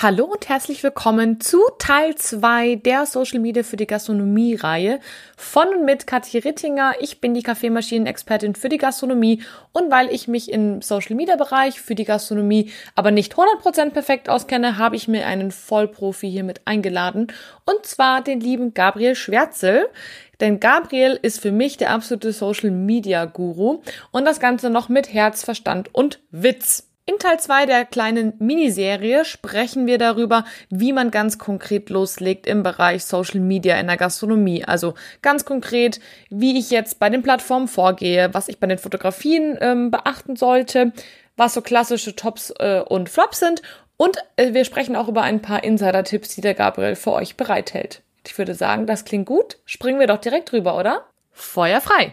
Hallo und herzlich willkommen zu Teil 2 der Social Media für die Gastronomie Reihe von und mit Kathi Rittinger. Ich bin die Kaffeemaschinen-Expertin für die Gastronomie und weil ich mich im Social Media Bereich für die Gastronomie aber nicht 100% perfekt auskenne, habe ich mir einen Vollprofi hier mit eingeladen und zwar den lieben Gabriel Schwärzel. Denn Gabriel ist für mich der absolute Social Media Guru und das Ganze noch mit Herz, Verstand und Witz. In Teil 2 der kleinen Miniserie sprechen wir darüber, wie man ganz konkret loslegt im Bereich Social Media in der Gastronomie. Also ganz konkret, wie ich jetzt bei den Plattformen vorgehe, was ich bei den Fotografien ähm, beachten sollte, was so klassische Tops äh, und Flops sind. Und äh, wir sprechen auch über ein paar Insider-Tipps, die der Gabriel für euch bereithält. Ich würde sagen, das klingt gut. Springen wir doch direkt drüber, oder? Feuer frei!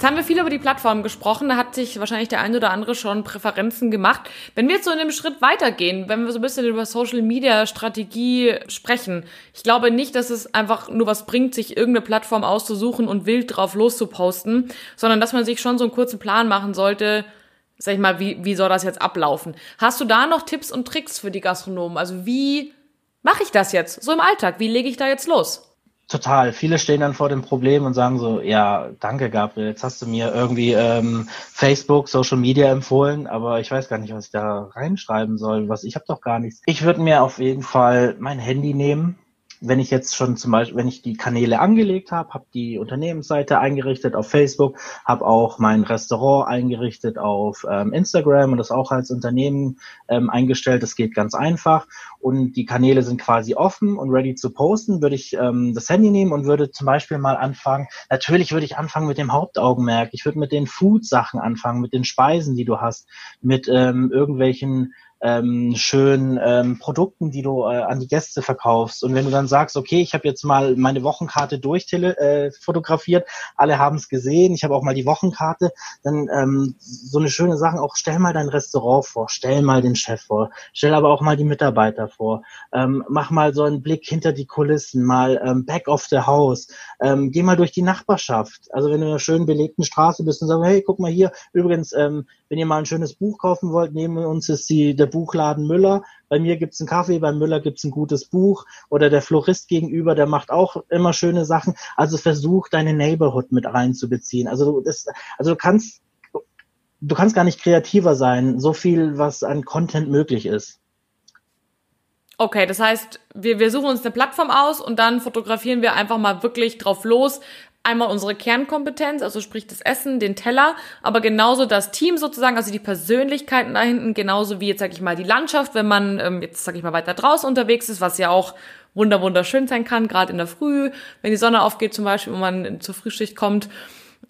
Jetzt haben wir viel über die Plattform gesprochen. Da hat sich wahrscheinlich der ein oder andere schon Präferenzen gemacht. Wenn wir jetzt so in dem Schritt weitergehen, wenn wir so ein bisschen über Social Media Strategie sprechen, ich glaube nicht, dass es einfach nur was bringt, sich irgendeine Plattform auszusuchen und wild drauf loszuposten, sondern dass man sich schon so einen kurzen Plan machen sollte, sag ich mal, wie, wie soll das jetzt ablaufen? Hast du da noch Tipps und Tricks für die Gastronomen? Also wie mache ich das jetzt so im Alltag? Wie lege ich da jetzt los? Total. Viele stehen dann vor dem Problem und sagen so, ja, danke Gabriel, jetzt hast du mir irgendwie ähm, Facebook, Social Media empfohlen, aber ich weiß gar nicht, was ich da reinschreiben soll. Was ich habe doch gar nichts. Ich würde mir auf jeden Fall mein Handy nehmen, wenn ich jetzt schon zum Beispiel, wenn ich die Kanäle angelegt habe, habe die Unternehmensseite eingerichtet auf Facebook, habe auch mein Restaurant eingerichtet auf ähm, Instagram und das auch als Unternehmen ähm, eingestellt. Das geht ganz einfach und die Kanäle sind quasi offen und ready zu posten, würde ich ähm, das Handy nehmen und würde zum Beispiel mal anfangen. Natürlich würde ich anfangen mit dem Hauptaugenmerk. Ich würde mit den Food-Sachen anfangen, mit den Speisen, die du hast, mit ähm, irgendwelchen ähm, schönen ähm, Produkten, die du äh, an die Gäste verkaufst. Und wenn du dann sagst, okay, ich habe jetzt mal meine Wochenkarte durchfotografiert, äh, fotografiert, alle haben es gesehen, ich habe auch mal die Wochenkarte, dann ähm, so eine schöne Sache, auch stell mal dein Restaurant vor, stell mal den Chef vor, stell aber auch mal die Mitarbeiter vor, ähm, mach mal so einen Blick hinter die Kulissen, mal ähm, back of the house, ähm, geh mal durch die Nachbarschaft. Also wenn du in einer schön belegten Straße bist und sagst, hey, guck mal hier, übrigens, ähm, wenn ihr mal ein schönes Buch kaufen wollt, neben uns ist die, der Buchladen Müller. Bei mir gibt's einen Kaffee, bei Müller gibt's ein gutes Buch. Oder der Florist gegenüber, der macht auch immer schöne Sachen. Also versuch deine Neighborhood mit reinzubeziehen. Also du, das, also du kannst, du kannst gar nicht kreativer sein, so viel, was an Content möglich ist. Okay, das heißt, wir, wir suchen uns eine Plattform aus und dann fotografieren wir einfach mal wirklich drauf los, einmal unsere Kernkompetenz, also sprich das Essen, den Teller, aber genauso das Team sozusagen, also die Persönlichkeiten da hinten, genauso wie jetzt sag ich mal die Landschaft, wenn man ähm, jetzt sag ich mal weiter draußen unterwegs ist, was ja auch wunder wunderschön sein kann, gerade in der Früh, wenn die Sonne aufgeht zum Beispiel, wenn man zur Frühschicht kommt,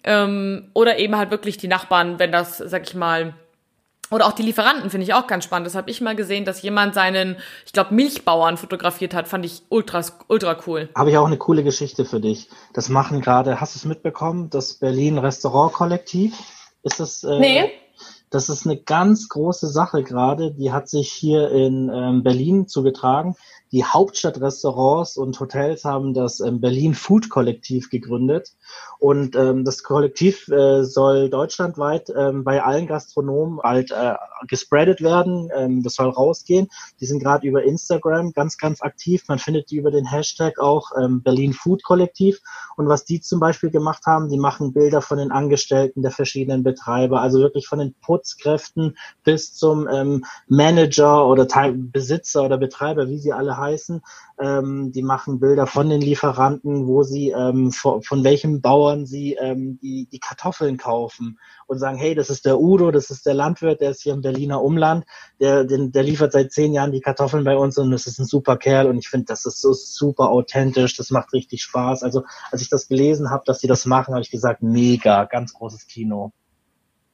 ähm, oder eben halt wirklich die Nachbarn, wenn das sag ich mal oder auch die Lieferanten finde ich auch ganz spannend. Das habe ich mal gesehen, dass jemand seinen, ich glaube, Milchbauern fotografiert hat. Fand ich ultra, ultra cool. Habe ich auch eine coole Geschichte für dich. Das machen gerade, hast du es mitbekommen, das Berlin Restaurant Kollektiv? Ist das? Äh, nee. Das ist eine ganz große Sache gerade. Die hat sich hier in ähm, Berlin zugetragen. Die Hauptstadtrestaurants und Hotels haben das ähm, Berlin Food Kollektiv gegründet. Und ähm, das Kollektiv äh, soll deutschlandweit ähm, bei allen Gastronomen halt äh, gespreadet werden. Ähm, das soll rausgehen. Die sind gerade über Instagram ganz, ganz aktiv. Man findet die über den Hashtag auch ähm, Berlin Food Kollektiv. Und was die zum Beispiel gemacht haben, die machen Bilder von den Angestellten der verschiedenen Betreiber, also wirklich von den Putzkräften bis zum ähm, Manager oder Teil Besitzer oder Betreiber, wie sie alle heißen. Ähm, die machen Bilder von den Lieferanten, wo sie ähm, von, von welchem Bauern sie ähm, die, die Kartoffeln kaufen und sagen, hey, das ist der Udo, das ist der Landwirt, der ist hier im Berliner Umland, der, den, der liefert seit zehn Jahren die Kartoffeln bei uns und das ist ein super Kerl und ich finde, das ist so super authentisch, das macht richtig Spaß. Also als ich das gelesen habe, dass sie das machen, habe ich gesagt, mega, ganz großes Kino.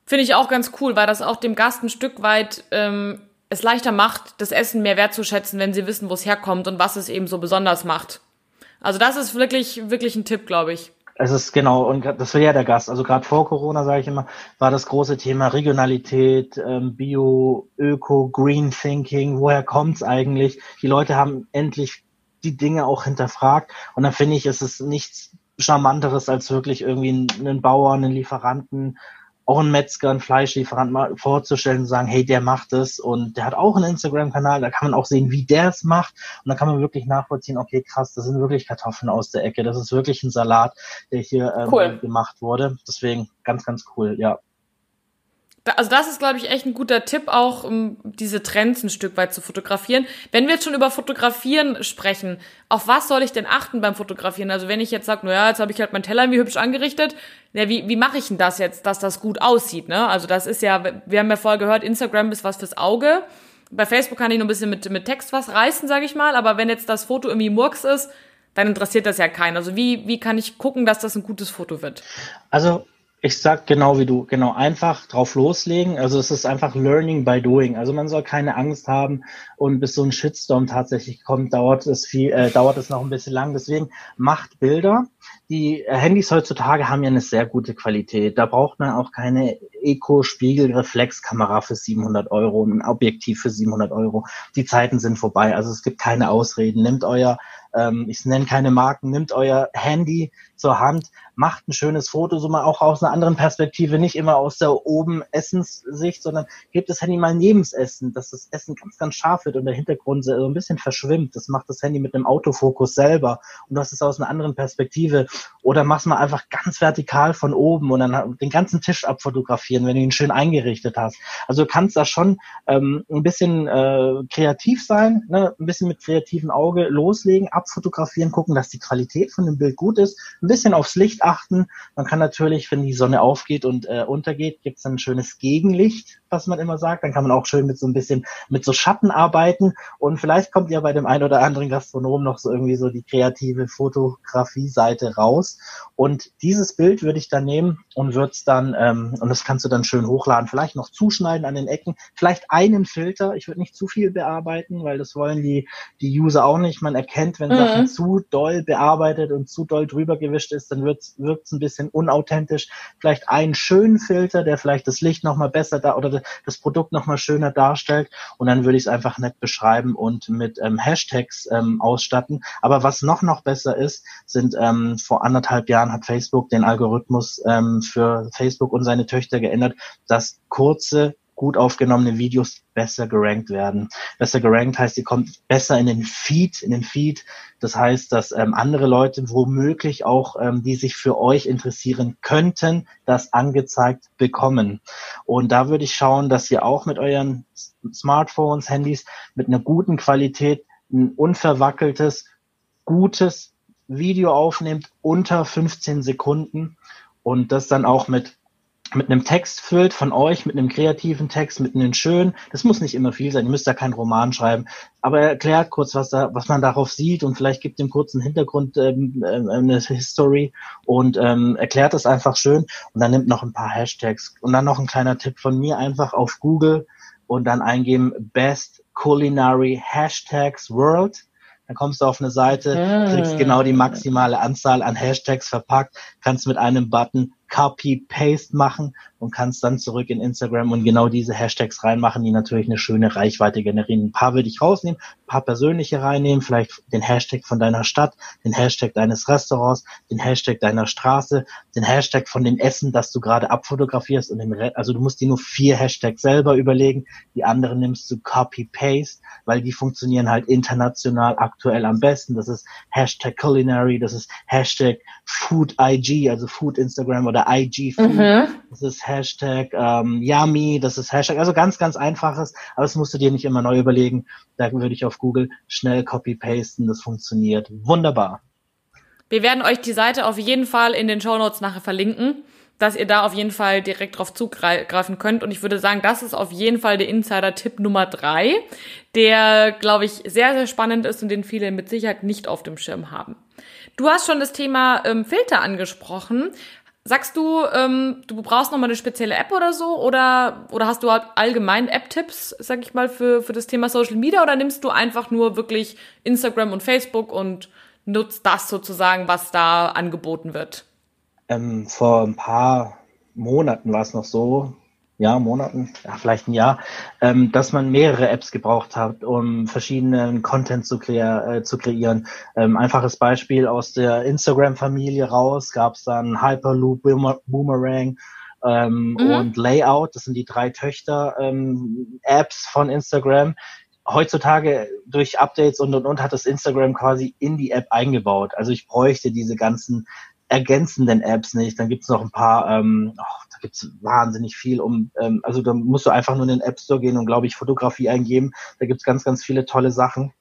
Finde ich auch ganz cool, weil das auch dem Gast ein Stück weit ähm, es leichter macht, das Essen mehr wertzuschätzen, wenn sie wissen, wo es herkommt und was es eben so besonders macht. Also das ist wirklich, wirklich ein Tipp, glaube ich. es ist genau, und das will ja der Gast. Also gerade vor Corona, sage ich immer, war das große Thema Regionalität, ähm, Bio, Öko, Green Thinking, woher kommt's eigentlich? Die Leute haben endlich die Dinge auch hinterfragt. Und dann finde ich, ist es nichts Charmanteres, als wirklich irgendwie einen Bauern, einen Lieferanten auch einen Metzger, einen Fleischlieferant mal vorzustellen und sagen, hey, der macht es und der hat auch einen Instagram-Kanal, da kann man auch sehen, wie der es macht und dann kann man wirklich nachvollziehen, okay, krass, das sind wirklich Kartoffeln aus der Ecke, das ist wirklich ein Salat, der hier ähm, cool. gemacht wurde. Deswegen ganz, ganz cool, ja also das ist, glaube ich, echt ein guter Tipp, auch um diese Trends ein Stück weit zu fotografieren. Wenn wir jetzt schon über Fotografieren sprechen, auf was soll ich denn achten beim Fotografieren? Also wenn ich jetzt sage, naja, jetzt habe ich halt mein Teller irgendwie hübsch angerichtet, ja, wie, wie mache ich denn das jetzt, dass das gut aussieht? Ne? Also das ist ja, wir haben ja vorher gehört, Instagram ist was fürs Auge. Bei Facebook kann ich noch ein bisschen mit, mit Text was reißen, sage ich mal. Aber wenn jetzt das Foto irgendwie Murks ist, dann interessiert das ja keinen. Also wie, wie kann ich gucken, dass das ein gutes Foto wird? Also ich sag genau wie du, genau, einfach drauf loslegen. Also es ist einfach Learning by Doing. Also man soll keine Angst haben und bis so ein Shitstorm tatsächlich kommt, dauert es viel, äh, dauert es noch ein bisschen lang. Deswegen macht Bilder. Die Handys heutzutage haben ja eine sehr gute Qualität. Da braucht man auch keine Eco-Spiegel-Reflexkamera für 700 Euro, ein Objektiv für 700 Euro. Die Zeiten sind vorbei. Also es gibt keine Ausreden. Nehmt euer ähm, ich nenne keine Marken, nimmt euer Handy zur Hand, macht ein schönes Foto, so mal auch aus einer anderen Perspektive, nicht immer aus der oben Essenssicht, sondern gebt das Handy mal neben das Essen, dass das Essen ganz, ganz scharf wird und der Hintergrund so ein bisschen verschwimmt. Das macht das Handy mit einem Autofokus selber und hast es aus einer anderen Perspektive. Oder mach's mal einfach ganz vertikal von oben und dann den ganzen Tisch abfotografieren, wenn du ihn schön eingerichtet hast. Also du kannst da schon ähm, ein bisschen äh, kreativ sein, ne? ein bisschen mit kreativem Auge loslegen, abfotografieren, gucken, dass die Qualität von dem Bild gut ist, ein bisschen aufs Licht achten. Man kann natürlich, wenn die Sonne aufgeht und äh, untergeht, gibt es ein schönes Gegenlicht, was man immer sagt. Dann kann man auch schön mit so ein bisschen mit so Schatten arbeiten und vielleicht kommt ja bei dem einen oder anderen Gastronom noch so irgendwie so die kreative Fotografie-Seite raus. Und dieses Bild würde ich dann nehmen und würde es dann, ähm, und das kannst du dann schön hochladen, vielleicht noch zuschneiden an den Ecken, vielleicht einen Filter. Ich würde nicht zu viel bearbeiten, weil das wollen die, die User auch nicht. Man erkennt, wenn mhm. Sachen zu doll bearbeitet und zu doll drüber gewischt ist, dann wirkt es ein bisschen unauthentisch. Vielleicht einen schönen Filter, der vielleicht das Licht nochmal besser da oder das Produkt nochmal schöner darstellt. Und dann würde ich es einfach nett beschreiben und mit ähm, Hashtags ähm, ausstatten. Aber was noch noch besser ist, sind ähm, vor anderthalb Jahren hat Facebook den Algorithmus ähm, für Facebook und seine Töchter geändert, dass kurze gut aufgenommene Videos besser gerankt werden. Besser gerankt heißt, ihr kommt besser in den Feed, in den Feed. Das heißt, dass ähm, andere Leute womöglich auch, ähm, die sich für euch interessieren könnten, das angezeigt bekommen. Und da würde ich schauen, dass ihr auch mit euren Smartphones, Handys mit einer guten Qualität ein unverwackeltes, gutes Video aufnehmt unter 15 Sekunden und das dann auch mit mit einem Text füllt von euch, mit einem kreativen Text, mit einem schönen, das muss nicht immer viel sein, ihr müsst da keinen Roman schreiben, aber erklärt kurz, was da, was man darauf sieht und vielleicht gibt dem kurzen Hintergrund ähm, äh, eine History und ähm, erklärt das einfach schön. Und dann nimmt noch ein paar Hashtags. Und dann noch ein kleiner Tipp von mir, einfach auf Google und dann eingeben Best Culinary Hashtags World. Dann kommst du auf eine Seite, kriegst ah. genau die maximale Anzahl an Hashtags verpackt, kannst mit einem Button Copy-Paste machen und kannst dann zurück in Instagram und genau diese Hashtags reinmachen, die natürlich eine schöne Reichweite generieren. Ein paar würde ich rausnehmen, ein paar persönliche reinnehmen, vielleicht den Hashtag von deiner Stadt, den Hashtag deines Restaurants, den Hashtag deiner Straße, den Hashtag von dem Essen, das du gerade abfotografierst und den Re also du musst dir nur vier Hashtags selber überlegen, die anderen nimmst du Copy-Paste, weil die funktionieren halt international aktuell am besten. Das ist Hashtag Culinary, das ist Hashtag Food IG, also Food Instagram oder IG Food. Mhm. Das ist Hashtag ähm, Yummy, das ist Hashtag, also ganz, ganz einfaches, aber das musst du dir nicht immer neu überlegen. Da würde ich auf Google schnell copy-pasten, das funktioniert wunderbar. Wir werden euch die Seite auf jeden Fall in den Show Notes nachher verlinken, dass ihr da auf jeden Fall direkt drauf zugreifen könnt. Und ich würde sagen, das ist auf jeden Fall der Insider-Tipp Nummer drei, der, glaube ich, sehr, sehr spannend ist und den viele mit Sicherheit nicht auf dem Schirm haben. Du hast schon das Thema ähm, Filter angesprochen. Sagst du, ähm, du brauchst nochmal eine spezielle App oder so? Oder, oder hast du allgemein App-Tipps, sag ich mal, für, für das Thema Social Media? Oder nimmst du einfach nur wirklich Instagram und Facebook und nutzt das sozusagen, was da angeboten wird? Ähm, vor ein paar Monaten war es noch so, ja, Monaten, ja, vielleicht ein Jahr, ähm, dass man mehrere Apps gebraucht hat, um verschiedenen Content zu, kre äh, zu kreieren. Ähm, einfaches Beispiel aus der Instagram-Familie raus gab es dann Hyperloop, Boomer Boomerang ähm, mhm. und Layout. Das sind die drei Töchter-Apps ähm, von Instagram. Heutzutage durch Updates und und und hat das Instagram quasi in die App eingebaut. Also ich bräuchte diese ganzen ergänzenden Apps nicht. Dann gibt's noch ein paar, ähm, oh, da gibt's wahnsinnig viel um, ähm, also da musst du einfach nur in den App Store gehen und glaube ich Fotografie eingeben. Da gibt's ganz, ganz viele tolle Sachen.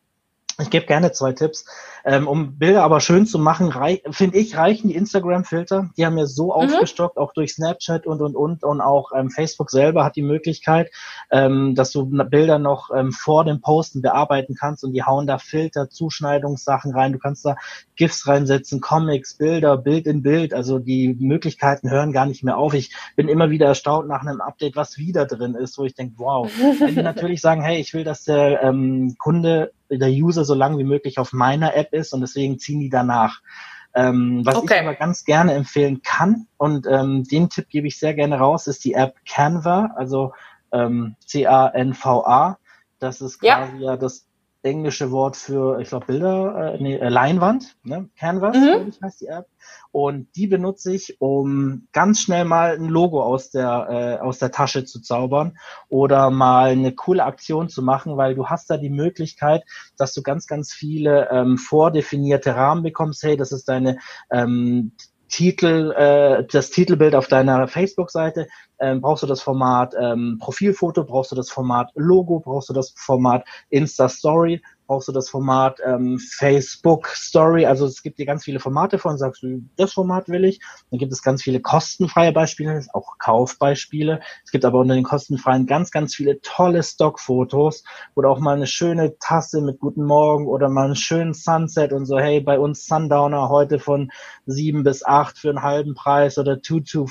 Ich gebe gerne zwei Tipps. Ähm, um Bilder aber schön zu machen, finde ich, reichen die Instagram-Filter. Die haben ja so mhm. aufgestockt, auch durch Snapchat und, und, und. Und auch ähm, Facebook selber hat die Möglichkeit, ähm, dass du Bilder noch ähm, vor dem Posten bearbeiten kannst und die hauen da Filter, Zuschneidungssachen rein. Du kannst da GIFs reinsetzen, Comics, Bilder, Bild in Bild. Also die Möglichkeiten hören gar nicht mehr auf. Ich bin immer wieder erstaunt nach einem Update, was wieder drin ist, wo ich denke, wow. Wenn die natürlich sagen, hey, ich will, dass der ähm, Kunde der User so lange wie möglich auf meiner App ist und deswegen ziehen die danach. Ähm, was okay. ich aber ganz gerne empfehlen kann und ähm, den Tipp gebe ich sehr gerne raus, ist die App Canva, also ähm, C-A-N-V-A. Das ist quasi ja, ja das englische Wort für, ich glaube, Bilder, äh, nee, äh, Leinwand, ne? Canvas, mhm. ich, heißt die App. Und die benutze ich, um ganz schnell mal ein Logo aus der, äh, aus der Tasche zu zaubern oder mal eine coole Aktion zu machen, weil du hast da die Möglichkeit, dass du ganz, ganz viele ähm, vordefinierte Rahmen bekommst. Hey, das ist deine ähm, Titel, äh, das Titelbild auf deiner Facebook-Seite, ähm, brauchst du das Format ähm, Profilfoto, brauchst du das Format Logo, brauchst du das Format Insta auch so das Format ähm, Facebook Story. Also es gibt dir ganz viele Formate von, sagst du, das Format will ich. Dann gibt es ganz viele kostenfreie Beispiele, auch Kaufbeispiele. Es gibt aber unter den kostenfreien ganz, ganz viele tolle Stockfotos oder auch mal eine schöne Tasse mit Guten Morgen oder mal einen schönen Sunset und so, hey, bei uns Sundowner heute von sieben bis acht für einen halben Preis oder Tutu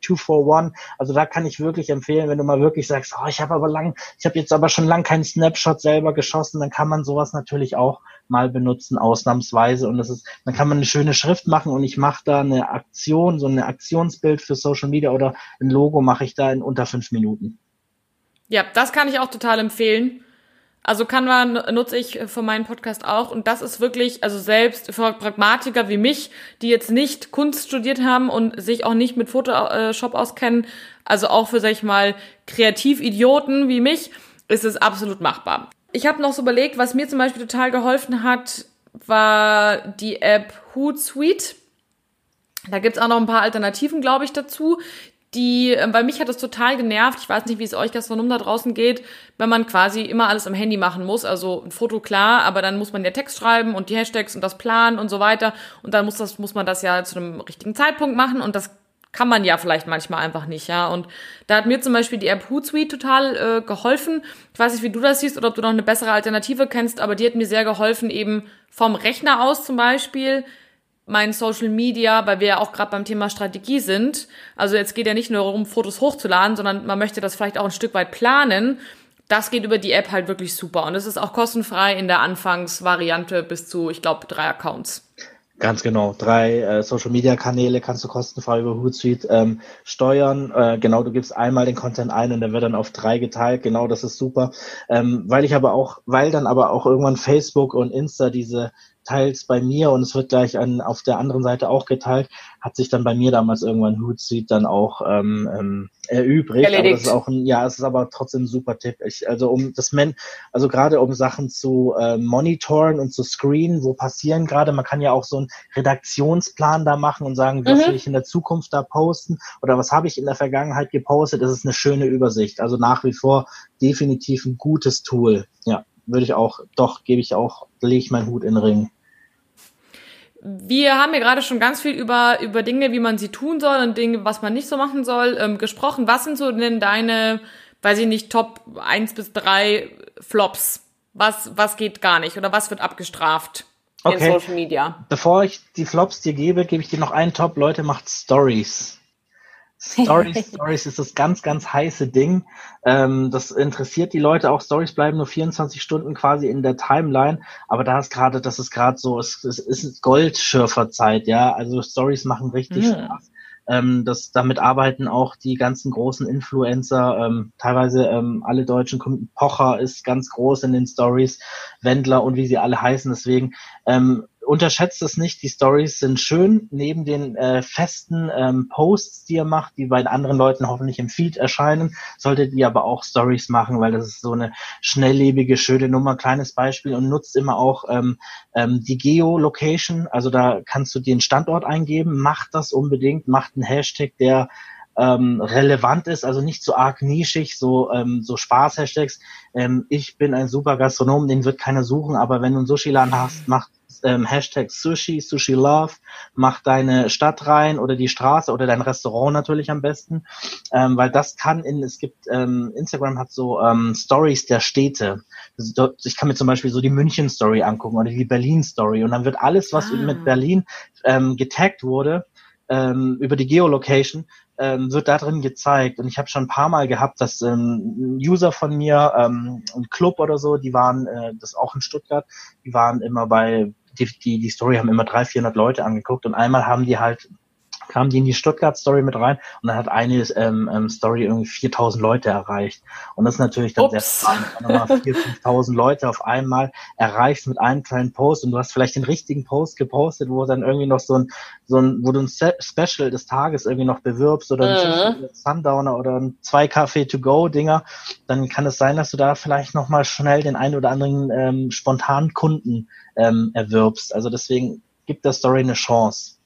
241. Also da kann ich wirklich empfehlen, wenn du mal wirklich sagst, oh, ich habe aber lang, ich habe jetzt aber schon lang keinen Snapshot selber geschossen, dann kann man sowas natürlich auch mal benutzen, ausnahmsweise. Und das ist, dann kann man eine schöne Schrift machen und ich mache da eine Aktion, so ein Aktionsbild für Social Media oder ein Logo mache ich da in unter fünf Minuten. Ja, das kann ich auch total empfehlen. Also Canva nutze ich für meinen Podcast auch und das ist wirklich, also selbst für Pragmatiker wie mich, die jetzt nicht Kunst studiert haben und sich auch nicht mit Photoshop auskennen, also auch für, sag ich mal, Kreatividioten wie mich, ist es absolut machbar. Ich habe noch so überlegt, was mir zum Beispiel total geholfen hat, war die App Hootsuite. Da gibt's auch noch ein paar Alternativen, glaube ich, dazu. Die, äh, bei mich hat das total genervt. Ich weiß nicht, wie es euch Gastronom da draußen geht, wenn man quasi immer alles am Handy machen muss. Also ein Foto klar, aber dann muss man ja Text schreiben und die Hashtags und das planen und so weiter. Und dann muss das, muss man das ja zu einem richtigen Zeitpunkt machen und das kann man ja vielleicht manchmal einfach nicht, ja. Und da hat mir zum Beispiel die App Hootsuite total äh, geholfen. Ich weiß nicht, wie du das siehst oder ob du noch eine bessere Alternative kennst, aber die hat mir sehr geholfen, eben vom Rechner aus zum Beispiel mein Social Media, weil wir ja auch gerade beim Thema Strategie sind. Also jetzt geht ja nicht nur darum, Fotos hochzuladen, sondern man möchte das vielleicht auch ein Stück weit planen. Das geht über die App halt wirklich super. Und es ist auch kostenfrei in der Anfangsvariante bis zu, ich glaube, drei Accounts. Ganz genau. Drei äh, Social Media Kanäle kannst du kostenfrei über Hootsuite ähm, steuern. Äh, genau, du gibst einmal den Content ein und der wird dann auf drei geteilt. Genau, das ist super. Ähm, weil ich aber auch, weil dann aber auch irgendwann Facebook und Insta diese teils bei mir und es wird gleich an, auf der anderen Seite auch geteilt, hat sich dann bei mir damals irgendwann Hootsuite dann auch ähm, ähm, erübrigt. Erledigt. Aber das ist auch ein, ja, es ist aber trotzdem ein super Tipp. Ich, also um das Men, also gerade um Sachen zu äh, monitoren und zu screenen, wo passieren gerade, man kann ja auch so einen Redaktionsplan da machen und sagen, was mhm. will ich in der Zukunft da posten oder was habe ich in der Vergangenheit gepostet, das ist eine schöne Übersicht. Also nach wie vor definitiv ein gutes Tool. Ja würde ich auch, doch, gebe ich auch, lege ich meinen Hut in den Ring. Wir haben ja gerade schon ganz viel über, über Dinge, wie man sie tun soll und Dinge, was man nicht so machen soll, ähm, gesprochen. Was sind so denn deine, weiß ich nicht, Top 1 bis 3 Flops? Was, was geht gar nicht oder was wird abgestraft okay. in Social Media? Bevor ich die Flops dir gebe, gebe ich dir noch einen Top. Leute, macht Stories. Stories, Stories ist das ganz, ganz heiße Ding. Ähm, das interessiert die Leute auch. Stories bleiben nur 24 Stunden quasi in der Timeline. Aber da ist gerade, das ist gerade so, es, es ist Goldschürferzeit, ja. Also Stories machen richtig mhm. Spaß. Ähm, das, damit arbeiten auch die ganzen großen Influencer, ähm, teilweise ähm, alle deutschen Kunden. Pocher ist ganz groß in den Stories, Wendler und wie sie alle heißen. Deswegen ähm, unterschätzt es nicht, die Stories sind schön, neben den äh, festen ähm, Posts, die ihr macht, die bei anderen Leuten hoffentlich im Feed erscheinen, solltet ihr aber auch Stories machen, weil das ist so eine schnelllebige, schöne Nummer, kleines Beispiel und nutzt immer auch ähm, ähm, die Geolocation, also da kannst du den Standort eingeben, macht das unbedingt, macht einen Hashtag, der ähm, relevant ist, also nicht so arg nischig, so, ähm, so Spaß-Hashtags. Ähm, ich bin ein super Gastronom, den wird keiner suchen, aber wenn du einen Sushi-Laden hast, macht ähm, Hashtag Sushi, Sushi Love, mach deine Stadt rein oder die Straße oder dein Restaurant natürlich am besten, ähm, weil das kann in, es gibt, ähm, Instagram hat so ähm, Stories der Städte. Ich kann mir zum Beispiel so die München Story angucken oder die Berlin Story und dann wird alles, was ah. mit Berlin ähm, getaggt wurde, ähm, über die Geolocation, ähm, wird da drin gezeigt. Und ich habe schon ein paar Mal gehabt, dass ähm, User von mir, ähm, ein Club oder so, die waren, äh, das auch in Stuttgart, die waren immer bei die, die, die Story haben immer 300, 400 Leute angeguckt und einmal haben die halt kamen die in die Stuttgart-Story mit rein und dann hat eine ähm, ähm, Story irgendwie 4000 Leute erreicht. Und das ist natürlich dann Ups. sehr spannend, wenn du mal 4.000, 5.000 Leute auf einmal erreichst mit einem kleinen Post und du hast vielleicht den richtigen Post gepostet, wo dann irgendwie noch so ein, so ein wo du ein Special des Tages irgendwie noch bewirbst oder ein mhm. Sundowner oder ein zwei Kaffee to go Dinger, dann kann es sein, dass du da vielleicht nochmal schnell den einen oder anderen ähm, spontanen Kunden ähm, erwirbst. Also deswegen gibt der Story eine Chance.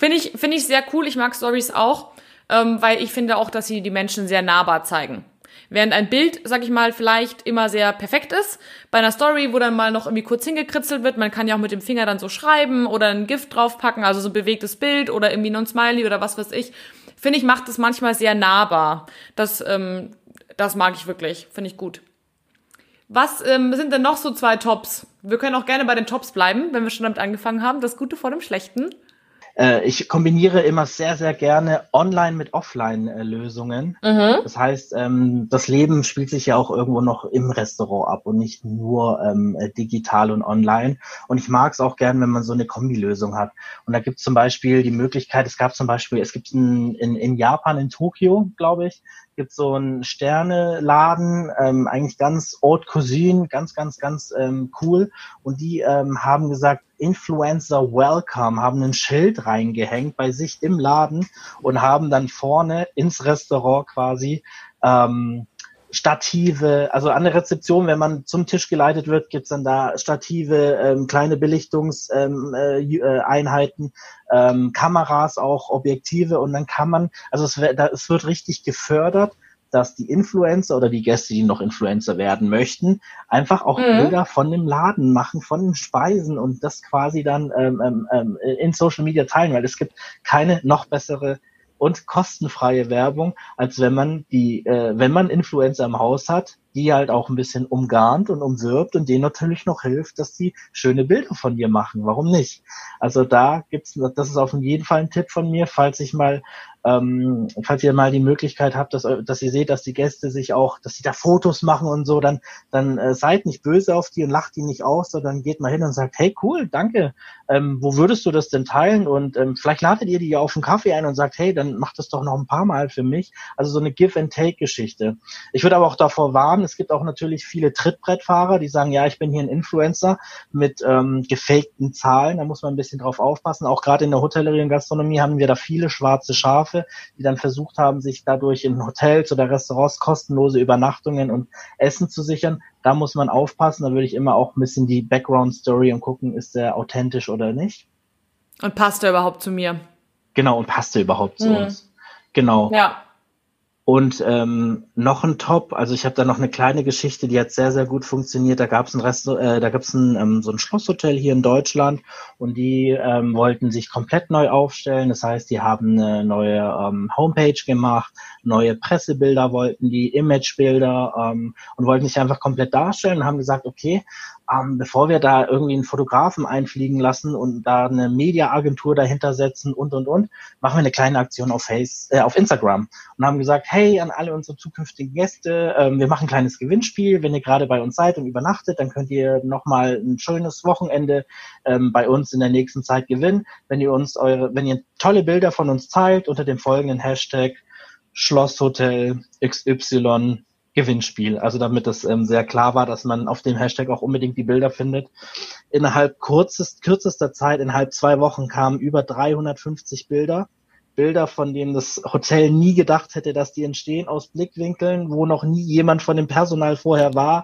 Finde ich, finde ich sehr cool. Ich mag Stories auch, ähm, weil ich finde auch, dass sie die Menschen sehr nahbar zeigen. Während ein Bild, sag ich mal, vielleicht immer sehr perfekt ist, bei einer Story, wo dann mal noch irgendwie kurz hingekritzelt wird, man kann ja auch mit dem Finger dann so schreiben oder ein Gift draufpacken, also so ein bewegtes Bild oder irgendwie ein Smiley oder was weiß ich, finde ich, macht es manchmal sehr nahbar. Das, ähm, das mag ich wirklich, finde ich gut. Was ähm, sind denn noch so zwei Tops? Wir können auch gerne bei den Tops bleiben, wenn wir schon damit angefangen haben. Das Gute vor dem Schlechten. Äh, ich kombiniere immer sehr, sehr gerne Online mit Offline-Lösungen. Mhm. Das heißt, ähm, das Leben spielt sich ja auch irgendwo noch im Restaurant ab und nicht nur ähm, digital und online. Und ich mag es auch gern, wenn man so eine Kombilösung hat. Und da gibt es zum Beispiel die Möglichkeit, es gab zum Beispiel, es gibt in, in, in Japan, in Tokio, glaube ich, gibt so einen Sterneladen, ähm, eigentlich ganz Haute Cuisine, ganz, ganz, ganz ähm, cool. Und die ähm, haben gesagt, Influencer Welcome, haben ein Schild reingehängt bei sich im Laden und haben dann vorne ins Restaurant quasi ähm, Stative, also an der Rezeption, wenn man zum Tisch geleitet wird, gibt's dann da Stative, ähm, kleine Belichtungseinheiten, ähm, äh, ähm, Kameras, auch Objektive und dann kann man, also es, da, es wird richtig gefördert, dass die Influencer oder die Gäste, die noch Influencer werden möchten, einfach auch mhm. Bilder von dem Laden machen, von den Speisen und das quasi dann ähm, ähm, ähm in Social Media teilen, weil es gibt keine noch bessere und kostenfreie Werbung, als wenn man die, äh, wenn man Influencer im Haus hat, die halt auch ein bisschen umgarnt und umwirbt und denen natürlich noch hilft, dass die schöne Bilder von dir machen. Warum nicht? Also da gibt's, das ist auf jeden Fall ein Tipp von mir, falls ich mal ähm, falls ihr mal die Möglichkeit habt, dass, dass ihr seht, dass die Gäste sich auch, dass sie da Fotos machen und so, dann, dann äh, seid nicht böse auf die und lacht die nicht aus, sondern geht mal hin und sagt, hey cool, danke, ähm, wo würdest du das denn teilen? Und ähm, vielleicht ladet ihr die ja auf einen Kaffee ein und sagt, hey, dann macht das doch noch ein paar Mal für mich. Also so eine Give-and-Take-Geschichte. Ich würde aber auch davor warnen, es gibt auch natürlich viele Trittbrettfahrer, die sagen, ja, ich bin hier ein Influencer mit ähm, gefakten Zahlen, da muss man ein bisschen drauf aufpassen. Auch gerade in der Hotellerie und Gastronomie haben wir da viele schwarze Schafe die dann versucht haben, sich dadurch in Hotels oder Restaurants kostenlose Übernachtungen und Essen zu sichern. Da muss man aufpassen. Da würde ich immer auch ein bisschen die Background Story und gucken, ist der authentisch oder nicht. Und passt er überhaupt zu mir? Genau, und passt er überhaupt zu mhm. uns? Genau. Ja. Und ähm, noch ein Top, also ich habe da noch eine kleine Geschichte, die hat sehr, sehr gut funktioniert. Da gab es ein Resto äh, da gab es ein, ähm, so ein Schlosshotel hier in Deutschland und die ähm, wollten sich komplett neu aufstellen. Das heißt, die haben eine neue ähm, Homepage gemacht, neue Pressebilder wollten die, Imagebilder ähm, und wollten sich einfach komplett darstellen und haben gesagt, okay, ähm, bevor wir da irgendwie einen Fotografen einfliegen lassen und da eine Mediaagentur dahinter setzen und und und, machen wir eine kleine Aktion auf Face, äh, auf Instagram und haben gesagt, hey, an alle unsere zukünftigen Gäste, ähm, wir machen ein kleines Gewinnspiel. Wenn ihr gerade bei uns seid und übernachtet, dann könnt ihr nochmal ein schönes Wochenende ähm, bei uns in der nächsten Zeit gewinnen, wenn ihr uns eure, wenn ihr tolle Bilder von uns teilt unter dem folgenden Hashtag Schlosshotel XY Gewinnspiel. Also damit es ähm, sehr klar war, dass man auf dem Hashtag auch unbedingt die Bilder findet. Innerhalb kurzest, kürzester Zeit, innerhalb zwei Wochen kamen über 350 Bilder. Bilder, von denen das Hotel nie gedacht hätte, dass die entstehen, aus Blickwinkeln, wo noch nie jemand von dem Personal vorher war.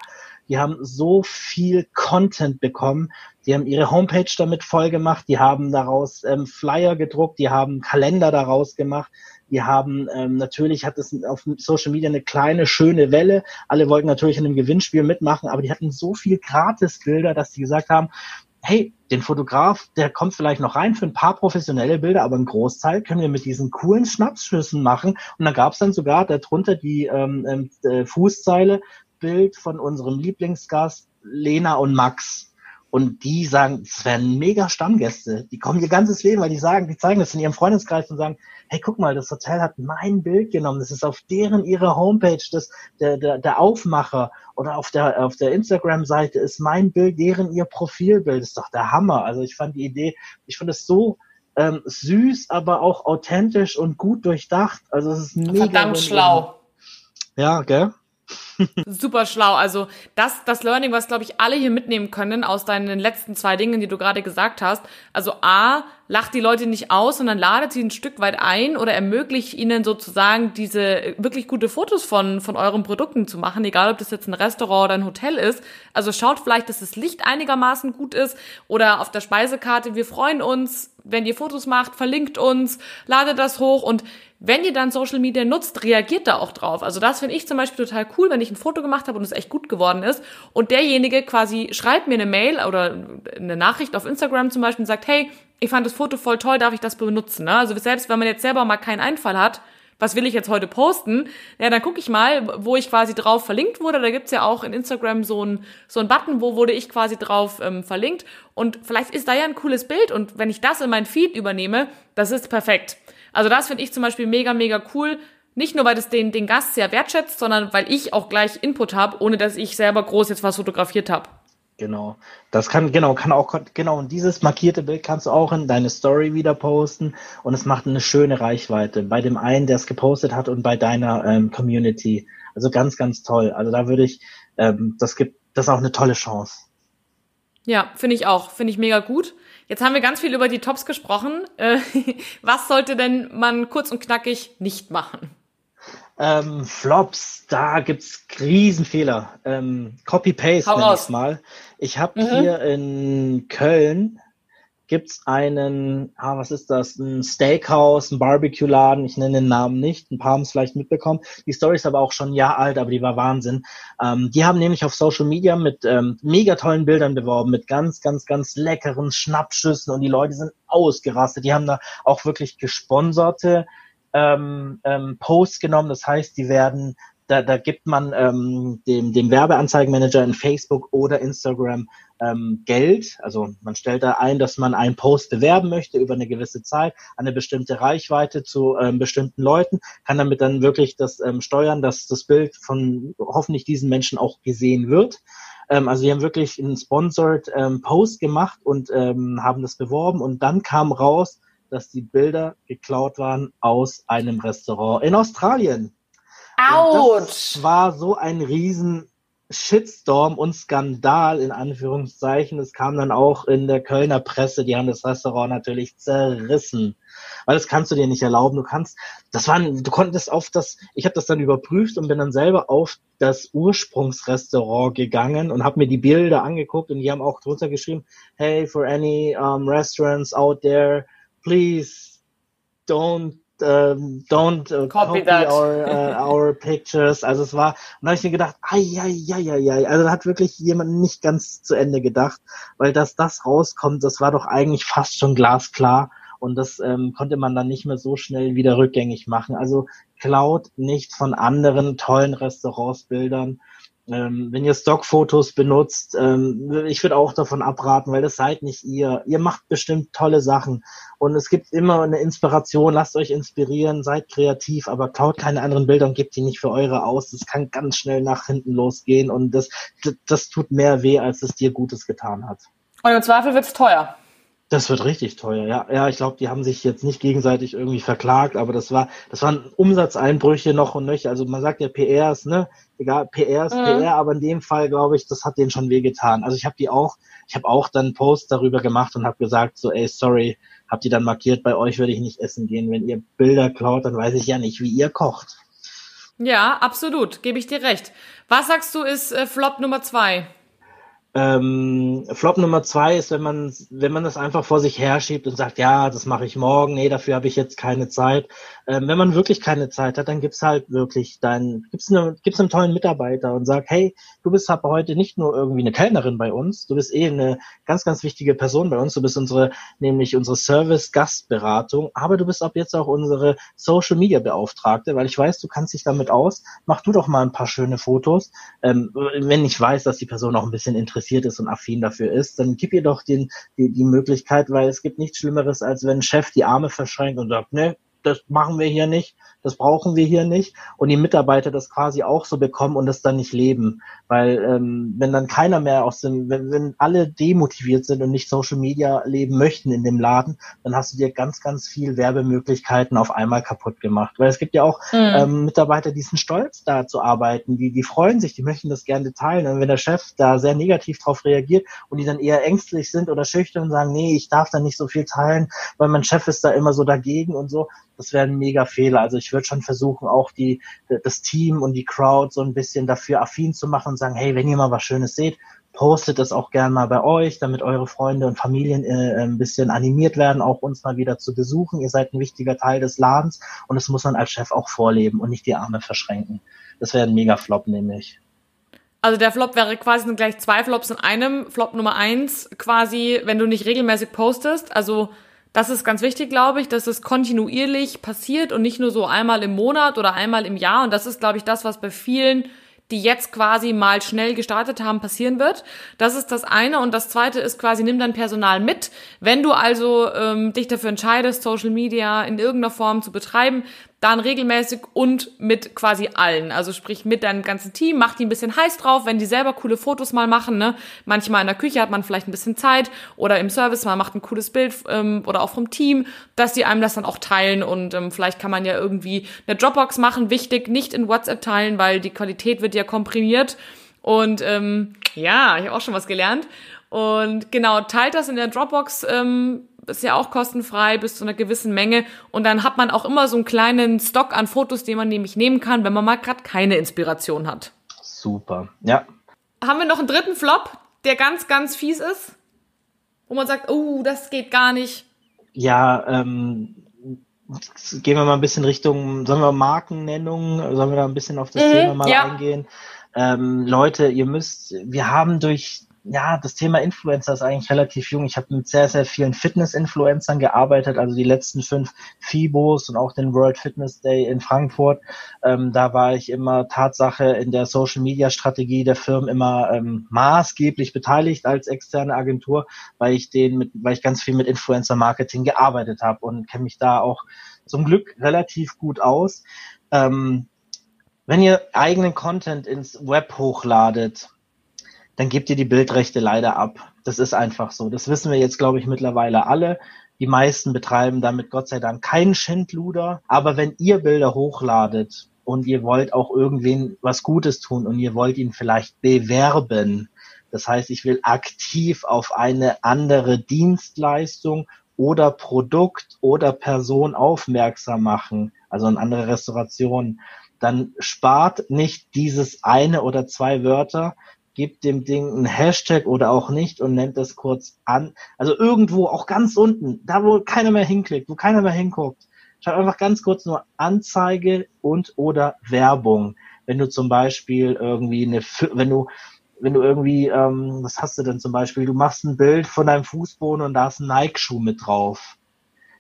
Die haben so viel Content bekommen. Die haben ihre Homepage damit voll gemacht. Die haben daraus ähm, Flyer gedruckt. Die haben Kalender daraus gemacht. Die haben ähm, natürlich hat es auf Social Media eine kleine schöne Welle. Alle wollten natürlich in dem Gewinnspiel mitmachen, aber die hatten so viel Gratisbilder, dass die gesagt haben, hey, den Fotograf, der kommt vielleicht noch rein für ein paar professionelle Bilder, aber einen Großteil können wir mit diesen coolen Schnapsschüssen machen. Und da gab es dann sogar darunter die ähm, ähm, äh, Fußzeile Bild von unserem Lieblingsgast Lena und Max. Und die sagen, das wären mega Stammgäste. Die kommen ihr ganzes Leben, weil die sagen, die zeigen das in ihrem Freundeskreis und sagen, hey, guck mal, das Hotel hat mein Bild genommen. Das ist auf deren ihrer Homepage, das, der, der, der Aufmacher oder auf der, auf der Instagram-Seite ist mein Bild, deren ihr Profilbild. Das ist doch der Hammer. Also ich fand die Idee, ich fand es so ähm, süß, aber auch authentisch und gut durchdacht. Also es ist mega. Verdammt schlau. Ja, gell? Super schlau. Also das, das Learning, was, glaube ich, alle hier mitnehmen können aus deinen letzten zwei Dingen, die du gerade gesagt hast. Also A, lacht die Leute nicht aus, sondern ladet sie ein Stück weit ein oder ermöglicht ihnen sozusagen diese wirklich gute Fotos von, von euren Produkten zu machen, egal ob das jetzt ein Restaurant oder ein Hotel ist. Also schaut vielleicht, dass das Licht einigermaßen gut ist oder auf der Speisekarte. Wir freuen uns, wenn ihr Fotos macht, verlinkt uns, ladet das hoch und wenn ihr dann Social Media nutzt, reagiert da auch drauf. Also das finde ich zum Beispiel total cool, wenn ich ein Foto gemacht habe und es echt gut geworden ist und derjenige quasi schreibt mir eine Mail oder eine Nachricht auf Instagram zum Beispiel und sagt, hey, ich fand das Foto voll toll, darf ich das benutzen? Ne? Also selbst wenn man jetzt selber mal keinen Einfall hat, was will ich jetzt heute posten? Ja, dann gucke ich mal, wo ich quasi drauf verlinkt wurde. Da gibt's ja auch in Instagram so ein so ein Button, wo wurde ich quasi drauf ähm, verlinkt. Und vielleicht ist da ja ein cooles Bild. Und wenn ich das in mein Feed übernehme, das ist perfekt. Also das finde ich zum Beispiel mega, mega cool. Nicht nur, weil das den, den Gast sehr wertschätzt, sondern weil ich auch gleich Input habe, ohne dass ich selber groß jetzt was fotografiert habe. Genau. Das kann, genau, kann auch, genau, und dieses markierte Bild kannst du auch in deine Story wieder posten und es macht eine schöne Reichweite bei dem einen, der es gepostet hat und bei deiner ähm, Community. Also ganz, ganz toll. Also da würde ich, ähm, das gibt, das ist auch eine tolle Chance. Ja, finde ich auch. Finde ich mega gut. Jetzt haben wir ganz viel über die Tops gesprochen. Äh, was sollte denn man kurz und knackig nicht machen? Ähm, Flops, da gibt's Riesenfehler. Ähm, Copy-Paste ich mal. Ich habe mhm. hier in Köln gibt's einen, ah, was ist das? Ein Steakhouse, ein Barbecue-Laden, ich nenne den Namen nicht, ein paar haben es vielleicht mitbekommen. Die Story ist aber auch schon ein Jahr alt, aber die war Wahnsinn. Ähm, die haben nämlich auf Social Media mit ähm, mega tollen Bildern beworben, mit ganz, ganz, ganz leckeren Schnappschüssen und die Leute sind ausgerastet. Die haben da auch wirklich gesponserte ähm, ähm, Posts genommen. Das heißt, die werden da, da gibt man ähm, dem, dem Werbeanzeigenmanager in Facebook oder Instagram ähm, Geld. Also man stellt da ein, dass man einen Post bewerben möchte über eine gewisse Zeit, eine bestimmte Reichweite zu ähm, bestimmten Leuten, kann damit dann wirklich das ähm, steuern, dass das Bild von hoffentlich diesen Menschen auch gesehen wird. Ähm, also die haben wirklich einen Sponsored ähm, Post gemacht und ähm, haben das beworben und dann kam raus, dass die Bilder geklaut waren aus einem Restaurant in Australien. Autsch! Das war so ein riesen Shitstorm und Skandal in Anführungszeichen. Es kam dann auch in der Kölner Presse, die haben das Restaurant natürlich zerrissen. Weil das kannst du dir nicht erlauben. Du kannst, das waren, du konntest auf das, ich habe das dann überprüft und bin dann selber auf das Ursprungsrestaurant gegangen und habe mir die Bilder angeguckt und die haben auch drunter geschrieben, hey, for any um, restaurants out there, please don't um, don't uh, copy, copy our, uh, our pictures. Also es war, und da habe ich mir gedacht, ai, ai, ai, ai, ai. Also da hat wirklich jemand nicht ganz zu Ende gedacht, weil dass das rauskommt, das war doch eigentlich fast schon glasklar und das ähm, konnte man dann nicht mehr so schnell wieder rückgängig machen. Also klaut nicht von anderen tollen Restaurantsbildern Ähm, wenn ihr Stockfotos benutzt, ähm, ich würde auch davon abraten, weil das seid nicht ihr. Ihr macht bestimmt tolle Sachen und es gibt immer eine Inspiration. Lasst euch inspirieren, seid kreativ, aber klaut keine anderen Bilder und gebt die nicht für eure aus. Das kann ganz schnell nach hinten losgehen und das, das, das tut mehr weh, als es dir Gutes getan hat. Und im Zweifel wird's teuer. Das wird richtig teuer, ja. Ja, ich glaube, die haben sich jetzt nicht gegenseitig irgendwie verklagt, aber das war, das waren Umsatzeinbrüche noch und nöcher. Also man sagt ja PRs, ne? Egal, PR ist mhm. PR, aber in dem Fall glaube ich, das hat denen schon wehgetan. Also ich habe die auch, ich habe auch dann Post darüber gemacht und habe gesagt, so, ey, sorry, hab die dann markiert, bei euch würde ich nicht essen gehen. Wenn ihr Bilder klaut, dann weiß ich ja nicht, wie ihr kocht. Ja, absolut, gebe ich dir recht. Was sagst du, ist äh, Flop Nummer zwei? Ähm, Flop Nummer zwei ist, wenn man, wenn man das einfach vor sich herschiebt und sagt, ja, das mache ich morgen, nee, dafür habe ich jetzt keine Zeit. Ähm, wenn man wirklich keine Zeit hat, dann gibt's halt wirklich dein, gibt's, eine, gibt's einen tollen Mitarbeiter und sag, hey, du bist aber heute nicht nur irgendwie eine Kellnerin bei uns, du bist eh eine ganz, ganz wichtige Person bei uns, du bist unsere, nämlich unsere Service-Gastberatung, aber du bist ab jetzt auch unsere Social-Media-Beauftragte, weil ich weiß, du kannst dich damit aus, mach du doch mal ein paar schöne Fotos, ähm, wenn ich weiß, dass die Person auch ein bisschen interessiert interessiert ist und affin dafür ist, dann gib ihr doch den, die, die Möglichkeit, weil es gibt nichts Schlimmeres, als wenn ein Chef die Arme verschränkt und sagt, ne, das machen wir hier nicht, das brauchen wir hier nicht und die Mitarbeiter das quasi auch so bekommen und das dann nicht leben. Weil ähm, wenn dann keiner mehr aus dem, wenn, wenn alle demotiviert sind und nicht Social Media leben möchten in dem Laden, dann hast du dir ganz, ganz viel Werbemöglichkeiten auf einmal kaputt gemacht. Weil es gibt ja auch mhm. ähm, Mitarbeiter, die sind stolz, da zu arbeiten, die, die freuen sich, die möchten das gerne teilen. Und wenn der Chef da sehr negativ drauf reagiert und die dann eher ängstlich sind oder schüchtern und sagen, nee, ich darf da nicht so viel teilen, weil mein Chef ist da immer so dagegen und so, das wäre ein mega Fehler. Also ich würde schon versuchen, auch die, das Team und die Crowd so ein bisschen dafür affin zu machen und sagen, hey, wenn ihr mal was Schönes seht, postet es auch gern mal bei euch, damit eure Freunde und Familien äh, ein bisschen animiert werden, auch uns mal wieder zu besuchen. Ihr seid ein wichtiger Teil des Ladens und das muss man als Chef auch vorleben und nicht die Arme verschränken. Das wäre ein mega Flop, nämlich. Also der Flop wäre quasi gleich zwei Flops in einem. Flop Nummer eins quasi, wenn du nicht regelmäßig postest, also das ist ganz wichtig, glaube ich, dass es kontinuierlich passiert und nicht nur so einmal im Monat oder einmal im Jahr. Und das ist, glaube ich, das, was bei vielen die jetzt quasi mal schnell gestartet haben, passieren wird. Das ist das eine. Und das zweite ist quasi, nimm dein Personal mit. Wenn du also ähm, dich dafür entscheidest, Social Media in irgendeiner Form zu betreiben, dann regelmäßig und mit quasi allen. Also sprich mit deinem ganzen Team, mach die ein bisschen heiß drauf, wenn die selber coole Fotos mal machen. Ne? Manchmal in der Küche hat man vielleicht ein bisschen Zeit oder im Service, man macht ein cooles Bild ähm, oder auch vom Team, dass die einem das dann auch teilen und ähm, vielleicht kann man ja irgendwie eine Dropbox machen. Wichtig, nicht in WhatsApp teilen, weil die Qualität wird ja komprimiert. Und ähm, ja, ich habe auch schon was gelernt. Und genau, teilt das in der Dropbox. Ähm, ist ja auch kostenfrei bis zu einer gewissen Menge. Und dann hat man auch immer so einen kleinen Stock an Fotos, den man nämlich nehmen kann, wenn man mal gerade keine Inspiration hat. Super, ja. Haben wir noch einen dritten Flop, der ganz, ganz fies ist? Wo man sagt, oh, das geht gar nicht. Ja, ähm, gehen wir mal ein bisschen Richtung, sollen wir Markennennung, sollen wir da ein bisschen auf das mhm, Thema mal ja. eingehen? Ähm, Leute, ihr müsst, wir haben durch ja, das Thema Influencer ist eigentlich relativ jung. Ich habe mit sehr, sehr vielen Fitness-Influencern gearbeitet, also die letzten fünf FIBOs und auch den World Fitness Day in Frankfurt. Ähm, da war ich immer Tatsache in der Social-Media-Strategie der Firmen immer ähm, maßgeblich beteiligt als externe Agentur, weil ich den mit, weil ich ganz viel mit Influencer-Marketing gearbeitet habe und kenne mich da auch zum Glück relativ gut aus. Ähm, wenn ihr eigenen Content ins Web hochladet, dann gebt ihr die Bildrechte leider ab. Das ist einfach so. Das wissen wir jetzt, glaube ich, mittlerweile alle. Die meisten betreiben damit Gott sei Dank keinen Schindluder. Aber wenn ihr Bilder hochladet und ihr wollt auch irgendwen was Gutes tun und ihr wollt ihn vielleicht bewerben, das heißt, ich will aktiv auf eine andere Dienstleistung oder Produkt oder Person aufmerksam machen, also eine andere Restauration, dann spart nicht dieses eine oder zwei Wörter, gebt dem Ding einen Hashtag oder auch nicht und nennt das kurz an. Also irgendwo, auch ganz unten, da wo keiner mehr hinklickt, wo keiner mehr hinguckt, schreib einfach ganz kurz nur Anzeige und oder Werbung. Wenn du zum Beispiel irgendwie eine, wenn du, wenn du irgendwie, ähm, was hast du denn zum Beispiel? Du machst ein Bild von deinem Fußboden und da ist ein Nike-Schuh mit drauf.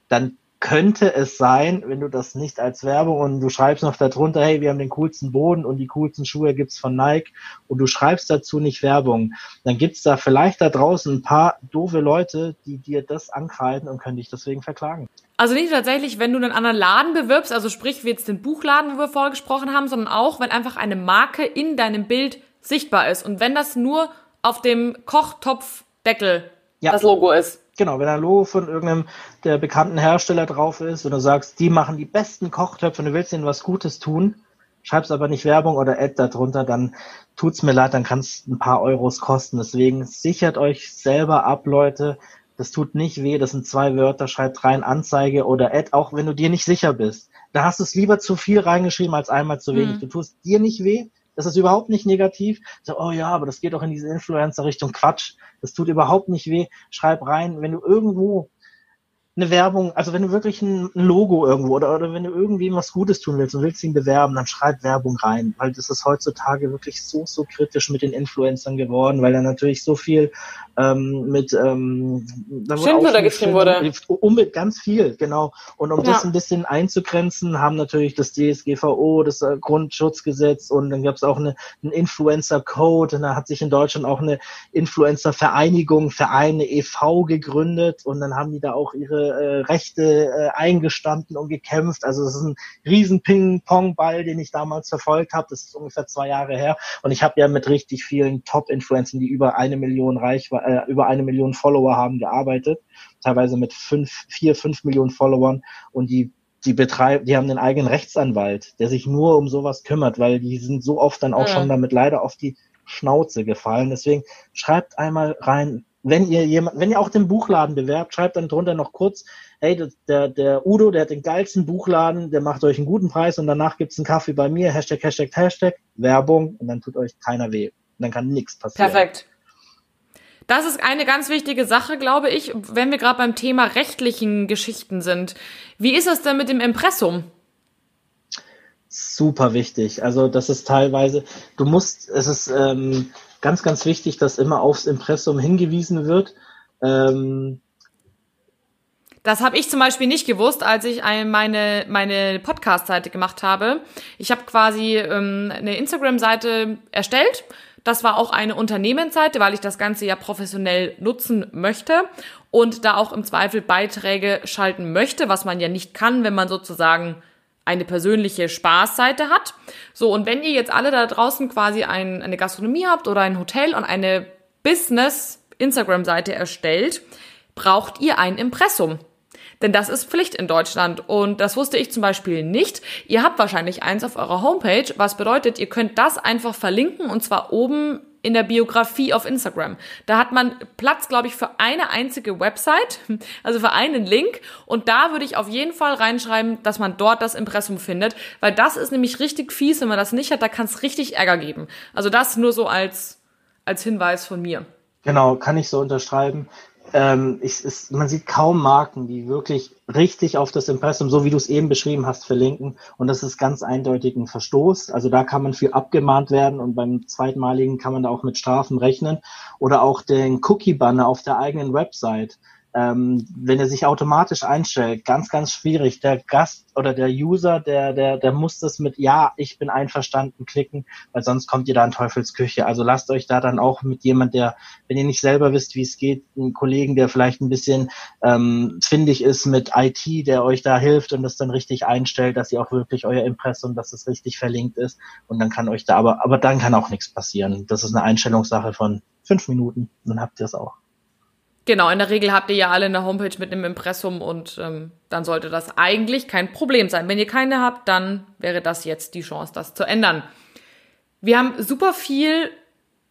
Dann könnte es sein, wenn du das nicht als Werbung und du schreibst noch darunter, hey, wir haben den coolsten Boden und die coolsten Schuhe gibt's von Nike und du schreibst dazu nicht Werbung, dann gibt's da vielleicht da draußen ein paar doofe Leute, die dir das ankreiden und können dich deswegen verklagen. Also nicht tatsächlich, wenn du einen anderen Laden bewirbst, also sprich wie jetzt den Buchladen, wo wir vorher gesprochen haben, sondern auch, wenn einfach eine Marke in deinem Bild sichtbar ist und wenn das nur auf dem Kochtopfdeckel ja. das Logo ist. Genau, wenn ein Logo von irgendeinem der bekannten Hersteller drauf ist und du sagst, die machen die besten Kochtöpfe und du willst ihnen was Gutes tun, schreibst aber nicht Werbung oder Ad darunter, dann tut's mir leid, dann kann es ein paar Euros kosten. Deswegen sichert euch selber ab, Leute. Das tut nicht weh, das sind zwei Wörter, schreibt rein Anzeige oder Ad, auch wenn du dir nicht sicher bist. Da hast du es lieber zu viel reingeschrieben als einmal zu wenig. Mhm. Du tust dir nicht weh, das ist überhaupt nicht negativ. So, oh ja, aber das geht doch in diese Influencer-Richtung. Quatsch. Das tut überhaupt nicht weh. Schreib rein, wenn du irgendwo eine Werbung, also wenn du wirklich ein, Logo irgendwo oder, oder wenn du irgendwie was Gutes tun willst und willst ihn bewerben, dann schreib Werbung rein, weil das ist heutzutage wirklich so, so kritisch mit den Influencern geworden, weil da natürlich so viel ähm, mit ähm, da Schimpfwörter geschrieben wurde. Um, ganz viel, genau. Und um ja. das ein bisschen einzugrenzen, haben natürlich das DSGVO, das äh, Grundschutzgesetz und dann gab es auch eine, einen Influencer-Code und da hat sich in Deutschland auch eine Influencer-Vereinigung, Vereine e.V. gegründet und dann haben die da auch ihre äh, Rechte äh, eingestanden und gekämpft. Also es ist ein riesen Ping-Pong-Ball, den ich damals verfolgt habe. Das ist ungefähr zwei Jahre her. Und ich habe ja mit richtig vielen Top-Influencern, die über eine Million Reich, äh, über eine Million Follower haben, gearbeitet. Teilweise mit fünf, vier, fünf Millionen Followern. Und die die betreiben, die haben einen eigenen Rechtsanwalt, der sich nur um sowas kümmert, weil die sind so oft dann auch ja. schon damit leider auf die Schnauze gefallen. Deswegen schreibt einmal rein, wenn ihr jemand, wenn ihr auch den Buchladen bewerbt, schreibt dann drunter noch kurz, hey, der, der Udo, der hat den geilsten Buchladen, der macht euch einen guten Preis und danach gibt's einen Kaffee bei mir, Hashtag, Hashtag, Hashtag, Werbung und dann tut euch keiner weh. Und dann kann nichts passieren. Perfekt. Das ist eine ganz wichtige Sache, glaube ich, wenn wir gerade beim Thema rechtlichen Geschichten sind. Wie ist es denn mit dem Impressum? Super wichtig. Also das ist teilweise, du musst, es ist, ähm, ganz, ganz wichtig, dass immer aufs Impressum hingewiesen wird. Ähm, das habe ich zum Beispiel nicht gewusst, als ich meine, meine Podcast-Seite gemacht habe. Ich habe quasi ähm, eine Instagram-Seite erstellt. Das war auch eine Unternehmensseite, weil ich das Ganze ja professionell nutzen möchte und da auch im Zweifel Beiträge schalten möchte, was man ja nicht kann, wenn man sozusagen eine persönliche Spaßseite hat. So, und wenn ihr jetzt alle da draußen quasi ein, eine Gastronomie habt oder ein Hotel und eine Business-Instagram-Seite erstellt, braucht ihr ein Impressum. Denn das ist Pflicht in Deutschland und das wusste ich zum Beispiel nicht. Ihr habt wahrscheinlich eins auf eurer Homepage, was bedeutet, ihr könnt das einfach verlinken und zwar oben in der Biografie auf Instagram. Da hat man Platz, glaube ich, für eine einzige Website, also für einen Link. Und da würde ich auf jeden Fall reinschreiben, dass man dort das Impressum findet, weil das ist nämlich richtig fies, wenn man das nicht hat, da kann es richtig Ärger geben. Also das nur so als, als Hinweis von mir. Genau, kann ich so unterschreiben ähm, ich, es, man sieht kaum Marken, die wirklich richtig auf das Impressum, so wie du es eben beschrieben hast, verlinken. Und das ist ganz eindeutig ein Verstoß. Also da kann man für abgemahnt werden und beim zweitmaligen kann man da auch mit Strafen rechnen. Oder auch den Cookie-Banner auf der eigenen Website ähm, wenn er sich automatisch einstellt, ganz, ganz schwierig. Der Gast oder der User, der, der, der muss das mit Ja, ich bin einverstanden klicken, weil sonst kommt ihr da in Teufelsküche. Also lasst euch da dann auch mit jemand, der, wenn ihr nicht selber wisst, wie es geht, einen Kollegen, der vielleicht ein bisschen ähm, findig ist mit IT, der euch da hilft und das dann richtig einstellt, dass ihr auch wirklich euer Impressum, dass es richtig verlinkt ist. Und dann kann euch da, aber, aber dann kann auch nichts passieren. Das ist eine Einstellungssache von fünf Minuten, dann habt ihr es auch. Genau, in der Regel habt ihr ja alle eine Homepage mit einem Impressum und ähm, dann sollte das eigentlich kein Problem sein. Wenn ihr keine habt, dann wäre das jetzt die Chance, das zu ändern. Wir haben super viel,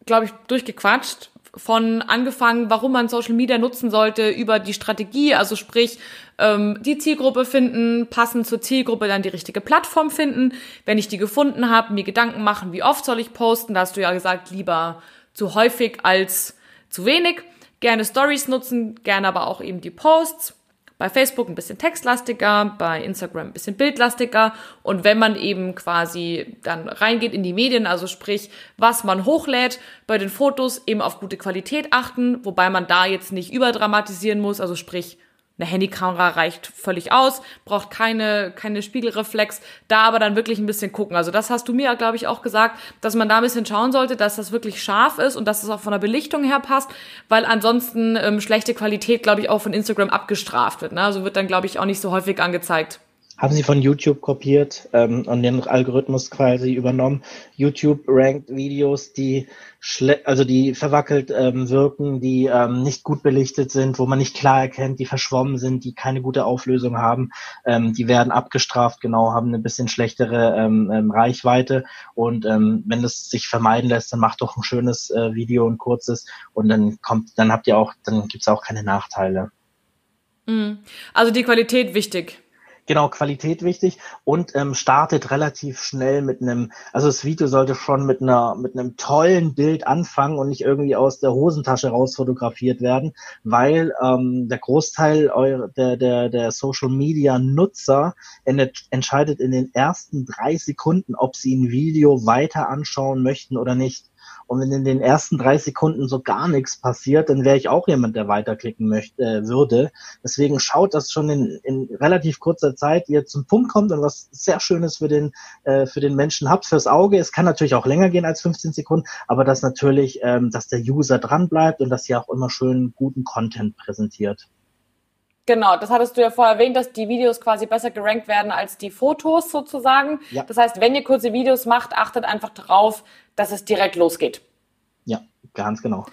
glaube ich, durchgequatscht. Von angefangen, warum man Social Media nutzen sollte, über die Strategie, also sprich, ähm, die Zielgruppe finden, passend zur Zielgruppe dann die richtige Plattform finden. Wenn ich die gefunden habe, mir Gedanken machen, wie oft soll ich posten, da hast du ja gesagt, lieber zu häufig als zu wenig. Gerne Stories nutzen, gerne aber auch eben die Posts. Bei Facebook ein bisschen textlastiger, bei Instagram ein bisschen bildlastiger. Und wenn man eben quasi dann reingeht in die Medien, also sprich, was man hochlädt, bei den Fotos eben auf gute Qualität achten, wobei man da jetzt nicht überdramatisieren muss, also sprich eine Handykamera reicht völlig aus, braucht keine, keine Spiegelreflex, da aber dann wirklich ein bisschen gucken. Also das hast du mir, glaube ich, auch gesagt, dass man da ein bisschen schauen sollte, dass das wirklich scharf ist und dass es auch von der Belichtung her passt, weil ansonsten ähm, schlechte Qualität, glaube ich, auch von Instagram abgestraft wird. Ne? Also wird dann, glaube ich, auch nicht so häufig angezeigt haben sie von YouTube kopiert ähm, und den Algorithmus quasi übernommen. YouTube rankt Videos, die schle also die verwackelt ähm, wirken, die ähm, nicht gut belichtet sind, wo man nicht klar erkennt, die verschwommen sind, die keine gute Auflösung haben, ähm, die werden abgestraft, genau, haben eine bisschen schlechtere ähm, ähm, Reichweite und ähm, wenn es sich vermeiden lässt, dann macht doch ein schönes äh, Video, ein kurzes und dann kommt, dann habt ihr auch, dann gibt's auch keine Nachteile. Mhm. Also die Qualität wichtig. Genau, Qualität wichtig und ähm, startet relativ schnell mit einem, also das Video sollte schon mit einer mit einem tollen Bild anfangen und nicht irgendwie aus der Hosentasche raus fotografiert werden, weil ähm, der Großteil eurer, der, der, der Social Media Nutzer entscheidet in den ersten drei Sekunden, ob sie ein Video weiter anschauen möchten oder nicht. Und wenn in den ersten drei Sekunden so gar nichts passiert, dann wäre ich auch jemand, der weiterklicken möchte, äh, würde. Deswegen schaut, dass schon in, in relativ kurzer Zeit ihr zum Punkt kommt und was sehr Schönes für den, äh, für den Menschen habt, fürs Auge. Es kann natürlich auch länger gehen als 15 Sekunden, aber dass natürlich, ähm, dass der User dran bleibt und dass ihr auch immer schön guten Content präsentiert. Genau, das hattest du ja vorher erwähnt, dass die Videos quasi besser gerankt werden als die Fotos sozusagen. Ja. Das heißt, wenn ihr kurze Videos macht, achtet einfach darauf, dass es direkt losgeht. Ja, ganz genau.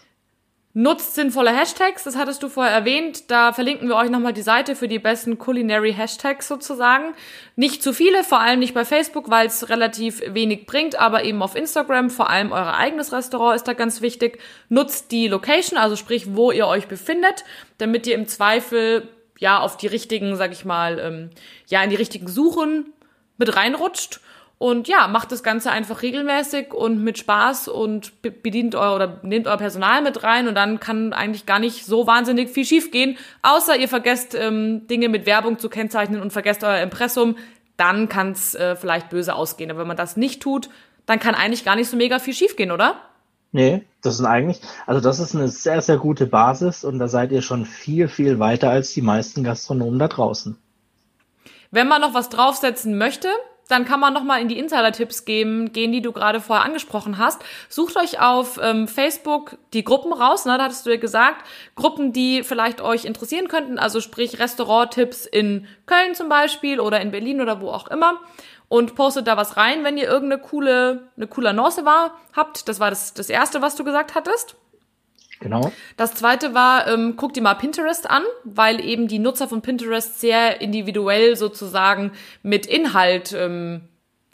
Nutzt sinnvolle Hashtags, das hattest du vorher erwähnt. Da verlinken wir euch nochmal die Seite für die besten Culinary Hashtags sozusagen. Nicht zu viele, vor allem nicht bei Facebook, weil es relativ wenig bringt, aber eben auf Instagram, vor allem euer eigenes Restaurant ist da ganz wichtig. Nutzt die Location, also sprich, wo ihr euch befindet, damit ihr im Zweifel ja auf die richtigen, sag ich mal, ähm, ja in die richtigen Suchen mit reinrutscht und ja, macht das Ganze einfach regelmäßig und mit Spaß und bedient euer oder nehmt euer Personal mit rein und dann kann eigentlich gar nicht so wahnsinnig viel schiefgehen, außer ihr vergesst ähm, Dinge mit Werbung zu kennzeichnen und vergesst euer Impressum, dann kann es äh, vielleicht böse ausgehen. Aber wenn man das nicht tut, dann kann eigentlich gar nicht so mega viel schiefgehen, oder? Nee, das ist eigentlich, also das ist eine sehr, sehr gute Basis und da seid ihr schon viel, viel weiter als die meisten Gastronomen da draußen. Wenn man noch was draufsetzen möchte, dann kann man nochmal in die Insider-Tipps gehen, gehen, die du gerade vorher angesprochen hast. Sucht euch auf ähm, Facebook die Gruppen raus, ne, da hattest du ja gesagt, Gruppen, die vielleicht euch interessieren könnten, also sprich Restaurant-Tipps in Köln zum Beispiel oder in Berlin oder wo auch immer und postet da was rein, wenn ihr irgendeine coole, eine coole Annonce war, habt. Das war das, das erste, was du gesagt hattest. Genau. Das zweite war, ähm, guck dir mal Pinterest an, weil eben die Nutzer von Pinterest sehr individuell sozusagen mit Inhalt, ähm,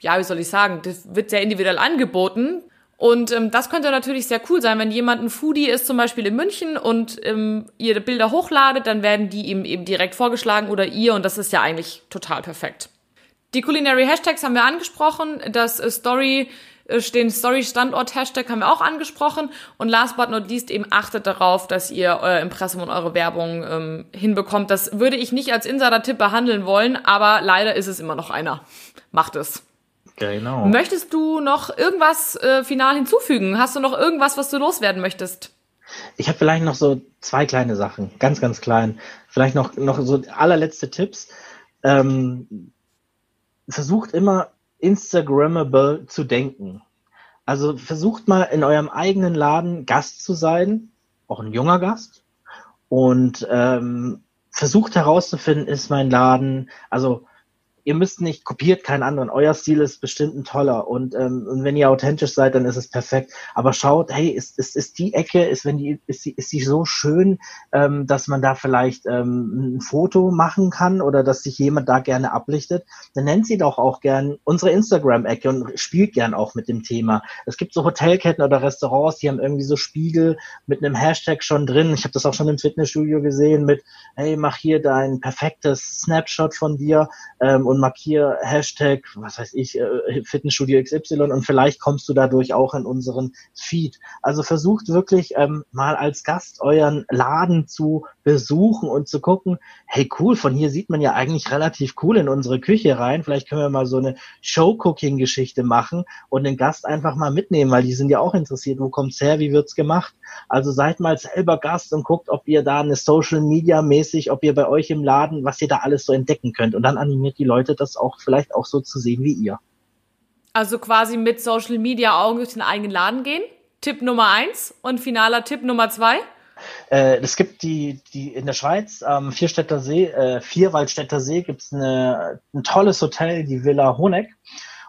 ja, wie soll ich sagen, das wird sehr individuell angeboten. Und ähm, das könnte natürlich sehr cool sein, wenn jemand ein Foodie ist, zum Beispiel in München und ähm, ihr Bilder hochladet, dann werden die ihm eben direkt vorgeschlagen oder ihr und das ist ja eigentlich total perfekt. Die Culinary Hashtags haben wir angesprochen, das äh, Story äh, den Story-Standort-Hashtag haben wir auch angesprochen. Und last but not least eben achtet darauf, dass ihr euer Impressum und eure Werbung ähm, hinbekommt. Das würde ich nicht als Insider-Tipp behandeln wollen, aber leider ist es immer noch einer. Macht es. Genau. Möchtest du noch irgendwas äh, final hinzufügen? Hast du noch irgendwas, was du loswerden möchtest? Ich habe vielleicht noch so zwei kleine Sachen, ganz, ganz klein. Vielleicht noch, noch so allerletzte Tipps. Ähm, versucht immer Instagrammable zu denken. Also versucht mal in eurem eigenen Laden Gast zu sein, auch ein junger Gast, und ähm, versucht herauszufinden, ist mein Laden, also ihr müsst nicht, kopiert keinen anderen. Euer Stil ist bestimmt ein toller. Und, ähm, und wenn ihr authentisch seid, dann ist es perfekt. Aber schaut, hey, ist, ist, ist die Ecke, ist, wenn die, ist, die, ist die so schön, ähm, dass man da vielleicht ähm, ein Foto machen kann oder dass sich jemand da gerne ablichtet, dann nennt sie doch auch gern unsere Instagram-Ecke und spielt gern auch mit dem Thema. Es gibt so Hotelketten oder Restaurants, die haben irgendwie so Spiegel mit einem Hashtag schon drin. Ich habe das auch schon im Fitnessstudio gesehen mit, hey, mach hier dein perfektes Snapshot von dir ähm, und und markiere Hashtag, was weiß ich, äh, Fitnessstudio XY und vielleicht kommst du dadurch auch in unseren Feed. Also versucht wirklich ähm, mal als Gast euren Laden zu besuchen und zu gucken, hey cool, von hier sieht man ja eigentlich relativ cool in unsere Küche rein. Vielleicht können wir mal so eine Show-Cooking-Geschichte machen und den Gast einfach mal mitnehmen, weil die sind ja auch interessiert, wo kommt's her, wie wird's gemacht. Also seid mal selber Gast und guckt, ob ihr da eine Social Media mäßig, ob ihr bei euch im Laden, was ihr da alles so entdecken könnt. Und dann animiert die Leute, das auch vielleicht auch so zu sehen wie ihr. Also quasi mit Social Media Augen durch den eigenen Laden gehen. Tipp Nummer eins und finaler Tipp Nummer zwei. Äh, es gibt die, die in der Schweiz am Vierstädter See, äh, Vierwaldstätter See, gibt es ein tolles Hotel, die Villa Honeck.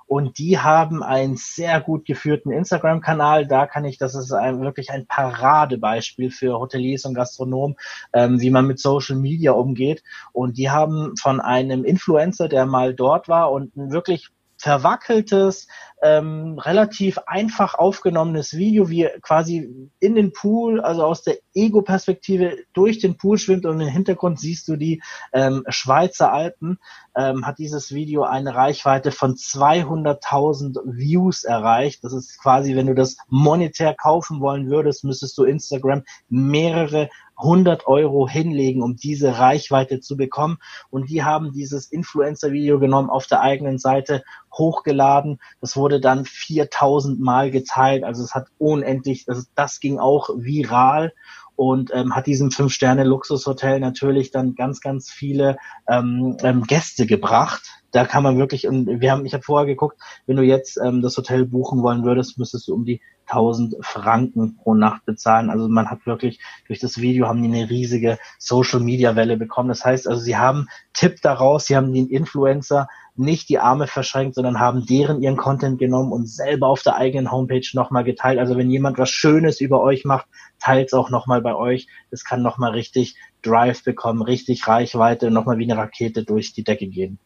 Und die haben einen sehr gut geführten Instagram-Kanal. Da kann ich, das ist ein, wirklich ein Paradebeispiel für Hoteliers und Gastronomen, ähm, wie man mit Social Media umgeht. Und die haben von einem Influencer, der mal dort war und ein wirklich verwackeltes, ähm, relativ einfach aufgenommenes Video, wie quasi in den Pool, also aus der Ego-Perspektive durch den Pool schwimmt und im Hintergrund siehst du die ähm, Schweizer Alpen, ähm, hat dieses Video eine Reichweite von 200.000 Views erreicht. Das ist quasi, wenn du das monetär kaufen wollen würdest, müsstest du Instagram mehrere 100 Euro hinlegen, um diese Reichweite zu bekommen. Und die haben dieses Influencer-Video genommen, auf der eigenen Seite hochgeladen. Das wurde dann 4000 Mal geteilt. Also es hat unendlich, also das ging auch viral und ähm, hat diesem Fünf-Sterne-Luxushotel natürlich dann ganz, ganz viele ähm, ähm, Gäste gebracht. Da kann man wirklich, und wir haben, ich habe vorher geguckt, wenn du jetzt ähm, das Hotel buchen wollen würdest, müsstest du um die 1000 Franken pro Nacht bezahlen. Also man hat wirklich durch das Video haben die eine riesige Social Media Welle bekommen. Das heißt also, sie haben Tipp daraus, sie haben den Influencer nicht die Arme verschränkt, sondern haben deren ihren Content genommen und selber auf der eigenen Homepage nochmal geteilt. Also wenn jemand was Schönes über euch macht, teilt es auch nochmal bei euch. Das kann nochmal richtig Drive bekommen, richtig Reichweite, nochmal wie eine Rakete durch die Decke gehen.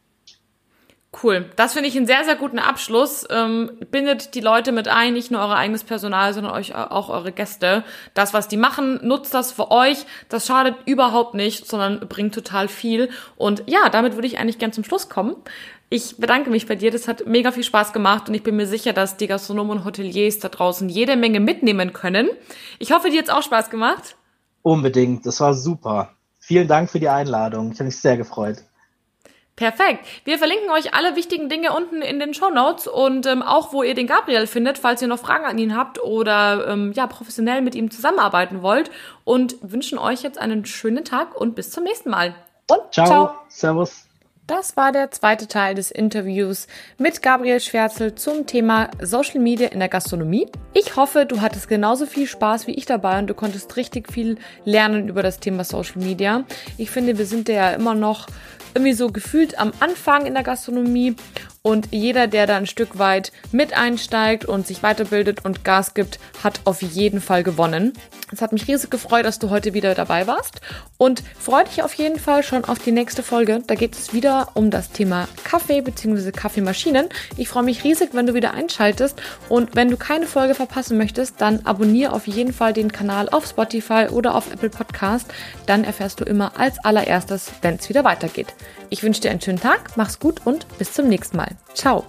Cool. Das finde ich einen sehr, sehr guten Abschluss. Ähm, bindet die Leute mit ein, nicht nur euer eigenes Personal, sondern euch auch eure Gäste. Das, was die machen, nutzt das für euch. Das schadet überhaupt nicht, sondern bringt total viel. Und ja, damit würde ich eigentlich gern zum Schluss kommen. Ich bedanke mich bei dir. Das hat mega viel Spaß gemacht und ich bin mir sicher, dass die Gastronomen und Hoteliers da draußen jede Menge mitnehmen können. Ich hoffe, dir hat auch Spaß gemacht. Unbedingt. Das war super. Vielen Dank für die Einladung. Ich habe mich sehr gefreut. Perfekt. Wir verlinken euch alle wichtigen Dinge unten in den Show Notes und ähm, auch, wo ihr den Gabriel findet, falls ihr noch Fragen an ihn habt oder ähm, ja professionell mit ihm zusammenarbeiten wollt. Und wünschen euch jetzt einen schönen Tag und bis zum nächsten Mal. Und ciao. ciao. Servus. Das war der zweite Teil des Interviews mit Gabriel Schwärzel zum Thema Social Media in der Gastronomie. Ich hoffe, du hattest genauso viel Spaß wie ich dabei und du konntest richtig viel lernen über das Thema Social Media. Ich finde, wir sind ja immer noch irgendwie so gefühlt am Anfang in der Gastronomie und jeder, der da ein Stück weit mit einsteigt und sich weiterbildet und Gas gibt, hat auf jeden Fall gewonnen. Es hat mich riesig gefreut, dass du heute wieder dabei warst und freue dich auf jeden Fall schon auf die nächste Folge. Da geht es wieder um das Thema Kaffee bzw. Kaffeemaschinen. Ich freue mich riesig, wenn du wieder einschaltest und wenn du keine Folge verpassen möchtest, dann abonniere auf jeden Fall den Kanal auf Spotify oder auf Apple Podcast. Dann erfährst du immer als allererstes, wenn es wieder weitergeht. Ich wünsche dir einen schönen Tag, mach's gut und bis zum nächsten Mal. Ciao.